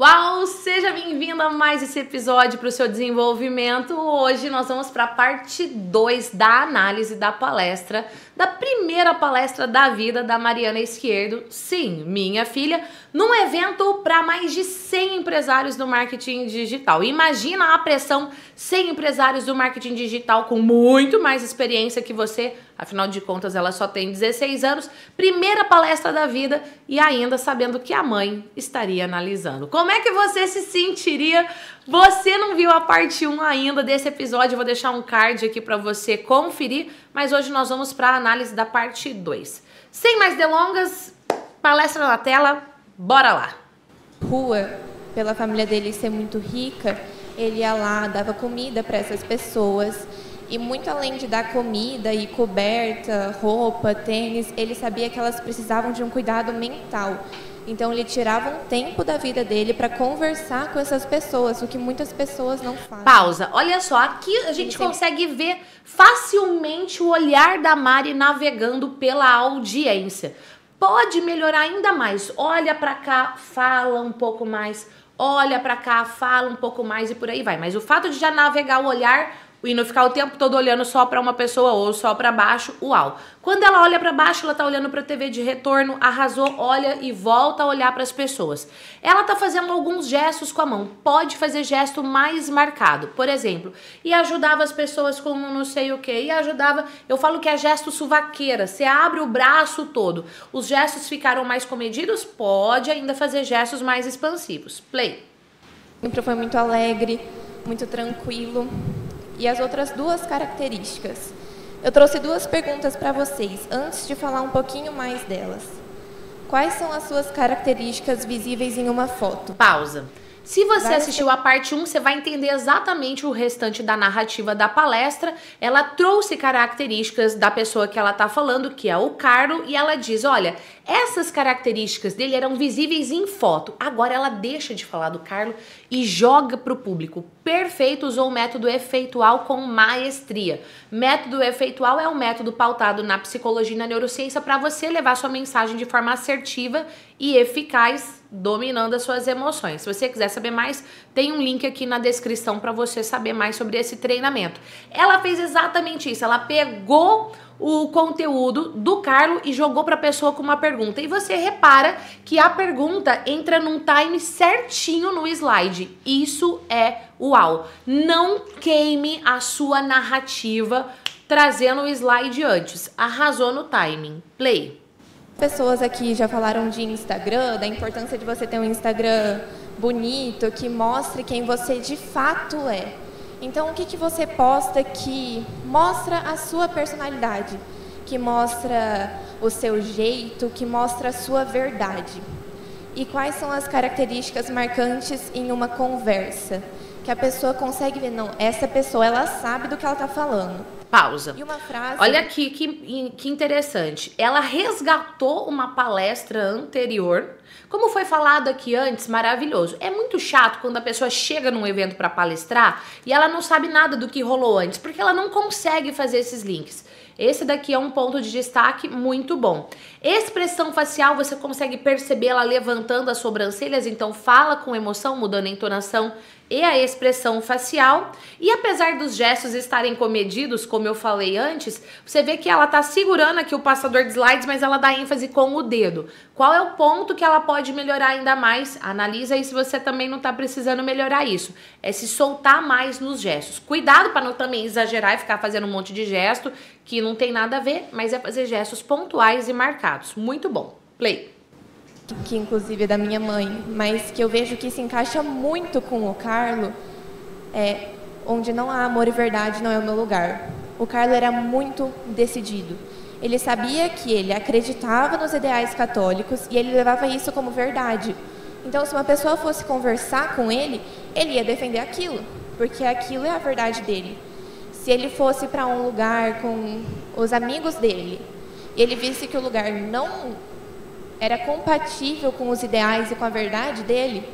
Uau, seja bem-vindo a mais esse episódio para o seu desenvolvimento. Hoje nós vamos para a parte 2 da análise da palestra, da primeira palestra da vida da Mariana Esquerdo, sim, minha filha, num evento para mais de 100 empresários do marketing digital. Imagina a pressão 100 empresários do marketing digital com muito mais experiência que você, afinal de contas ela só tem 16 anos, primeira palestra da vida e ainda sabendo que a mãe estaria analisando. Como é que você se sentiria? Você não viu a parte 1 ainda desse episódio, eu vou deixar um card aqui para você conferir, mas hoje nós vamos para a análise da parte 2. Sem mais delongas, palestra na tela, bora lá. Rua, pela família dele ser muito rica, ele ia lá, dava comida para essas pessoas. E muito além de dar comida e coberta, roupa, tênis, ele sabia que elas precisavam de um cuidado mental. Então ele tirava um tempo da vida dele para conversar com essas pessoas, o que muitas pessoas não fazem. Pausa. Olha só, aqui a gente consegue ver facilmente o olhar da Mari navegando pela audiência. Pode melhorar ainda mais. Olha para cá, fala um pouco mais. Olha para cá, fala um pouco mais e por aí vai. Mas o fato de já navegar o olhar e não ficar o tempo todo olhando só para uma pessoa ou só para baixo, uau. Quando ela olha para baixo, ela tá olhando para a TV de retorno, arrasou, olha e volta a olhar para as pessoas. Ela tá fazendo alguns gestos com a mão. Pode fazer gesto mais marcado, por exemplo, e ajudava as pessoas com não sei o que, e ajudava, eu falo que é gesto suvaqueira, você abre o braço todo. Os gestos ficaram mais comedidos? Pode ainda fazer gestos mais expansivos. Play. Sempre foi muito alegre, muito tranquilo e as outras duas características. Eu trouxe duas perguntas para vocês, antes de falar um pouquinho mais delas. Quais são as suas características visíveis em uma foto? Pausa. Se você vai assistiu a parte 1, você vai entender exatamente o restante da narrativa da palestra. Ela trouxe características da pessoa que ela está falando, que é o Carlo, e ela diz: olha, essas características dele eram visíveis em foto. Agora ela deixa de falar do Carlo e joga para o público. Perfeito, usou o método efeitual com maestria. Método efeitual é um método pautado na psicologia e na neurociência para você levar sua mensagem de forma assertiva e eficaz, dominando as suas emoções. Se você quiser saber mais, tem um link aqui na descrição para você saber mais sobre esse treinamento. Ela fez exatamente isso. Ela pegou o conteúdo do Carlo e jogou para a pessoa com uma pergunta. E você repara que a pergunta entra num time certinho no slide. Isso é uau. Não queime a sua narrativa trazendo o slide antes. Arrasou no timing. Play. Pessoas aqui já falaram de Instagram, da importância de você ter um Instagram bonito que mostre quem você de fato é. Então, o que, que você posta que mostra a sua personalidade, que mostra o seu jeito, que mostra a sua verdade? E quais são as características marcantes em uma conversa? Que a pessoa consegue ver, não, essa pessoa, ela sabe do que ela está falando. Pausa. E uma frase. Olha aqui que, que interessante. Ela resgatou uma palestra anterior como foi falado aqui antes, maravilhoso. É muito chato quando a pessoa chega num evento para palestrar e ela não sabe nada do que rolou antes, porque ela não consegue fazer esses links. Esse daqui é um ponto de destaque muito bom. Expressão facial, você consegue perceber ela levantando as sobrancelhas, então fala com emoção, mudando a entonação e a expressão facial. E apesar dos gestos estarem comedidos, como eu falei antes, você vê que ela tá segurando aqui o passador de slides, mas ela dá ênfase com o dedo. Qual é o ponto que ela pode melhorar ainda mais? Analisa aí se você também não tá precisando melhorar isso. É se soltar mais nos gestos. Cuidado para não também exagerar e ficar fazendo um monte de gesto que não tem nada a ver, mas é fazer gestos pontuais e marcados. Muito bom. Play. Que inclusive é da minha mãe, mas que eu vejo que se encaixa muito com o Carlo, é onde não há amor e verdade não é o meu lugar. O Carlo era muito decidido. Ele sabia que ele acreditava nos ideais católicos e ele levava isso como verdade. Então, se uma pessoa fosse conversar com ele, ele ia defender aquilo, porque aquilo é a verdade dele se ele fosse para um lugar com os amigos dele ele visse que o lugar não era compatível com os ideais e com a verdade dele,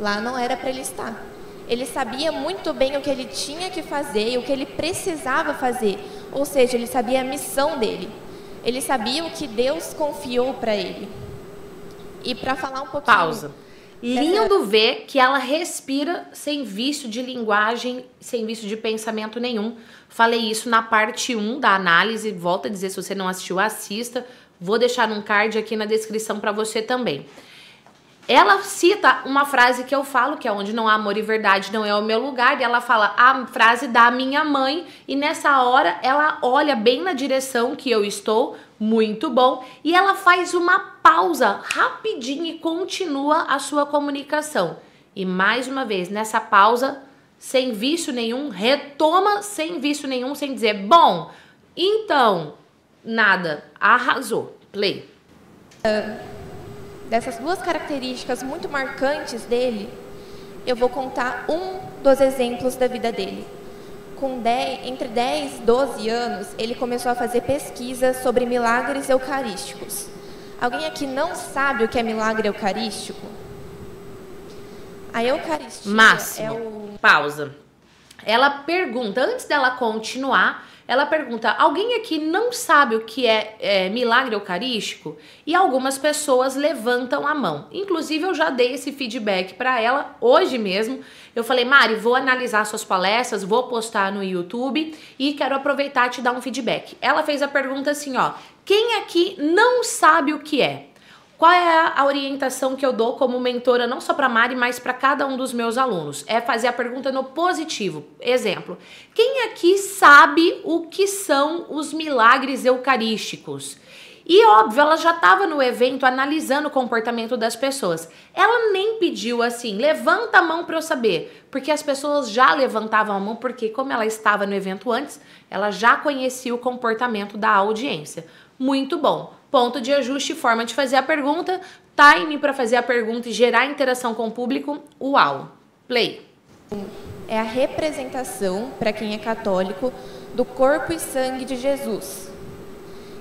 lá não era para ele estar. Ele sabia muito bem o que ele tinha que fazer e o que ele precisava fazer, ou seja, ele sabia a missão dele. Ele sabia o que Deus confiou para ele. E para falar um pouquinho. Pausa. Lindo ver que ela respira sem vício de linguagem, sem vício de pensamento nenhum. Falei isso na parte 1 da análise. Volto a dizer, se você não assistiu, assista. Vou deixar um card aqui na descrição para você também. Ela cita uma frase que eu falo, que é onde não há amor e verdade não é o meu lugar, e ela fala a frase da minha mãe, e nessa hora ela olha bem na direção que eu estou, muito bom, e ela faz uma pausa rapidinho e continua a sua comunicação. E mais uma vez, nessa pausa, sem vício nenhum, retoma sem vício nenhum, sem dizer, bom, então, nada, arrasou. Play. Uh dessas duas características muito marcantes dele, eu vou contar um dos exemplos da vida dele. Com 10, entre 10 e 12 anos, ele começou a fazer pesquisas sobre milagres eucarísticos. Alguém aqui não sabe o que é milagre eucarístico? A Eucaristia Máximo. é o. Pausa. Ela pergunta, antes dela continuar, ela pergunta: alguém aqui não sabe o que é, é, milagre eucarístico? E algumas pessoas levantam a mão. Inclusive, eu já dei esse feedback para ela hoje mesmo. Eu falei, Mari, vou analisar suas palestras, vou postar no YouTube e quero aproveitar e te dar um feedback. Ela fez a pergunta assim: ó, quem aqui não sabe o que é? Qual é a orientação que eu dou como mentora, não só para Mari, mas para cada um dos meus alunos? É fazer a pergunta no positivo. Exemplo: quem aqui sabe o que são os milagres eucarísticos? E óbvio, ela já estava no evento analisando o comportamento das pessoas. Ela nem pediu assim, levanta a mão para eu saber, porque as pessoas já levantavam a mão, porque como ela estava no evento antes, ela já conhecia o comportamento da audiência. Muito bom ponto de ajuste, forma de fazer a pergunta, time para fazer a pergunta e gerar interação com o público, uau. Play. É a representação, para quem é católico, do corpo e sangue de Jesus.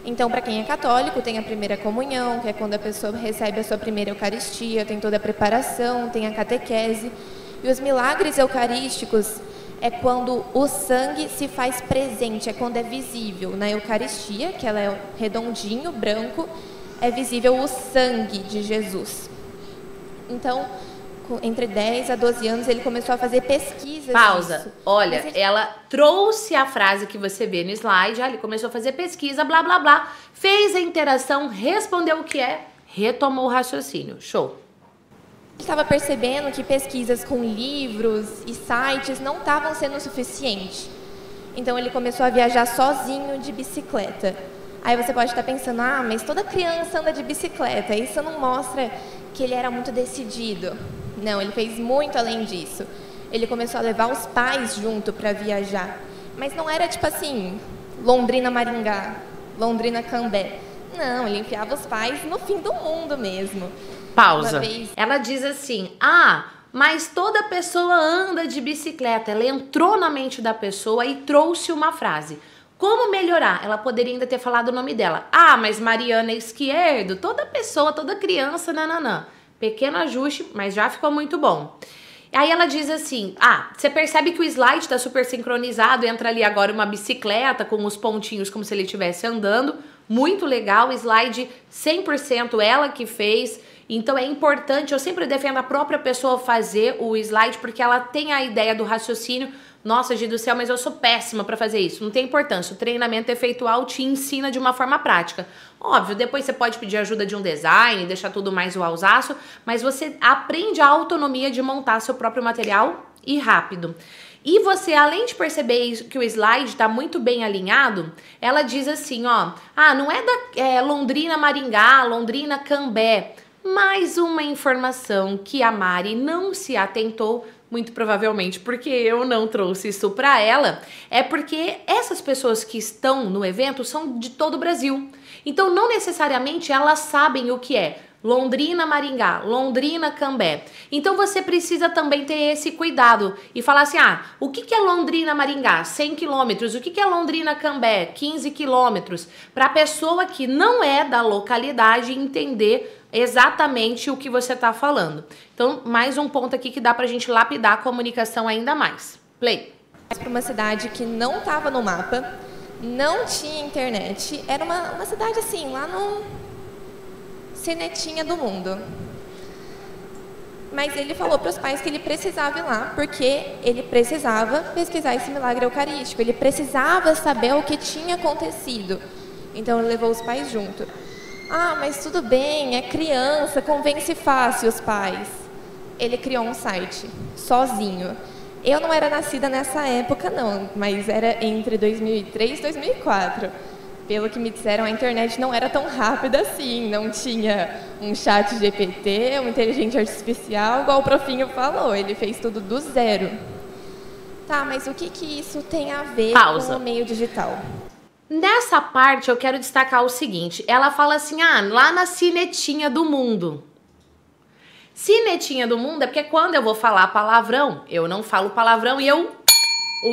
Então, para quem é católico, tem a primeira comunhão, que é quando a pessoa recebe a sua primeira Eucaristia, tem toda a preparação, tem a catequese. E os milagres eucarísticos é quando o sangue se faz presente, é quando é visível. Na Eucaristia, que ela é redondinho, branco, é visível o sangue de Jesus. Então, entre 10 a 12 anos, ele começou a fazer pesquisas. Pausa. Disso. Olha, ela trouxe a frase que você vê no slide, ele começou a fazer pesquisa, blá blá blá, fez a interação, respondeu o que é, retomou o raciocínio. Show estava percebendo que pesquisas com livros e sites não estavam sendo suficiente. Então ele começou a viajar sozinho de bicicleta. Aí você pode estar pensando, ah, mas toda criança anda de bicicleta. Isso não mostra que ele era muito decidido. Não, ele fez muito além disso. Ele começou a levar os pais junto para viajar. Mas não era tipo assim, Londrina Maringá, Londrina Cambé. Não, ele enfiava os pais no fim do mundo mesmo. Pausa. Ela diz assim: ah, mas toda pessoa anda de bicicleta. Ela entrou na mente da pessoa e trouxe uma frase. Como melhorar? Ela poderia ainda ter falado o nome dela. Ah, mas Mariana Esquerdo, toda pessoa, toda criança, nananã. Pequeno ajuste, mas já ficou muito bom. Aí ela diz assim: Ah, você percebe que o slide está super sincronizado, entra ali agora uma bicicleta com os pontinhos como se ele estivesse andando. Muito legal, slide 100% ela que fez. Então é importante, eu sempre defendo a própria pessoa fazer o slide porque ela tem a ideia do raciocínio. Nossa, Gi do céu, mas eu sou péssima para fazer isso. Não tem importância. O treinamento efeitual te ensina de uma forma prática. Óbvio, depois você pode pedir ajuda de um design, deixar tudo mais o alzaço, mas você aprende a autonomia de montar seu próprio material e rápido. E você, além de perceber que o slide está muito bem alinhado, ela diz assim, ó, ah, não é da é, Londrina Maringá, Londrina Cambé mais uma informação que a Mari não se atentou, muito provavelmente porque eu não trouxe isso para ela, é porque essas pessoas que estão no evento são de todo o Brasil. Então, não necessariamente elas sabem o que é Londrina, Maringá, Londrina, Cambé. Então você precisa também ter esse cuidado e falar assim: ah, o que, é Londrina, Maringá? 100 quilômetros. O que, é Londrina, Cambé? 15 quilômetros. Para a pessoa que não é da localidade entender exatamente o que você está falando. Então, mais um ponto aqui que dá para a gente lapidar a comunicação ainda mais. Play. Para uma cidade que não estava no mapa, não tinha internet, era uma, uma cidade assim, lá no cenetinha do mundo. Mas ele falou para os pais que ele precisava ir lá, porque ele precisava pesquisar esse milagre eucarístico, ele precisava saber o que tinha acontecido. Então ele levou os pais junto. Ah, mas tudo bem, é criança, convence fácil os pais. Ele criou um site, sozinho. Eu não era nascida nessa época, não, mas era entre 2003 e 2004 pelo que me disseram, a internet não era tão rápida assim, não tinha um chat GPT, uma inteligência artificial, igual o profinho falou, ele fez tudo do zero. Tá, mas o que, que isso tem a ver Pausa. com o meio digital? Nessa parte eu quero destacar o seguinte, ela fala assim, ah, lá na cinetinha do mundo. Cinetinha do mundo é porque quando eu vou falar palavrão, eu não falo palavrão e eu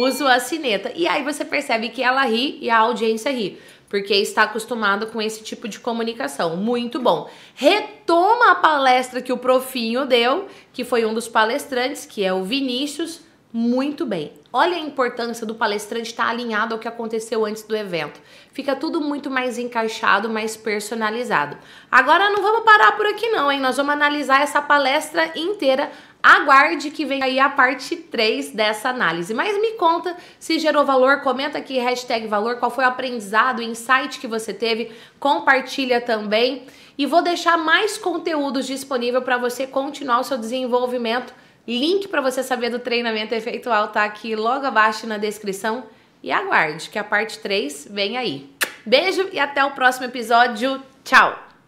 uso a cineta. E aí você percebe que ela ri e a audiência ri porque está acostumado com esse tipo de comunicação. Muito bom. Retoma a palestra que o Profinho deu, que foi um dos palestrantes, que é o Vinícius. Muito bem. Olha a importância do palestrante estar alinhado ao que aconteceu antes do evento. Fica tudo muito mais encaixado, mais personalizado. Agora não vamos parar por aqui não, hein? Nós vamos analisar essa palestra inteira Aguarde que vem aí a parte 3 dessa análise. Mas me conta se gerou valor, comenta aqui hashtag valor, qual foi o aprendizado, o insight que você teve, compartilha também. E vou deixar mais conteúdos disponível para você continuar o seu desenvolvimento. Link para você saber do treinamento efeitual tá aqui logo abaixo na descrição. E aguarde que a parte 3 vem aí. Beijo e até o próximo episódio. Tchau!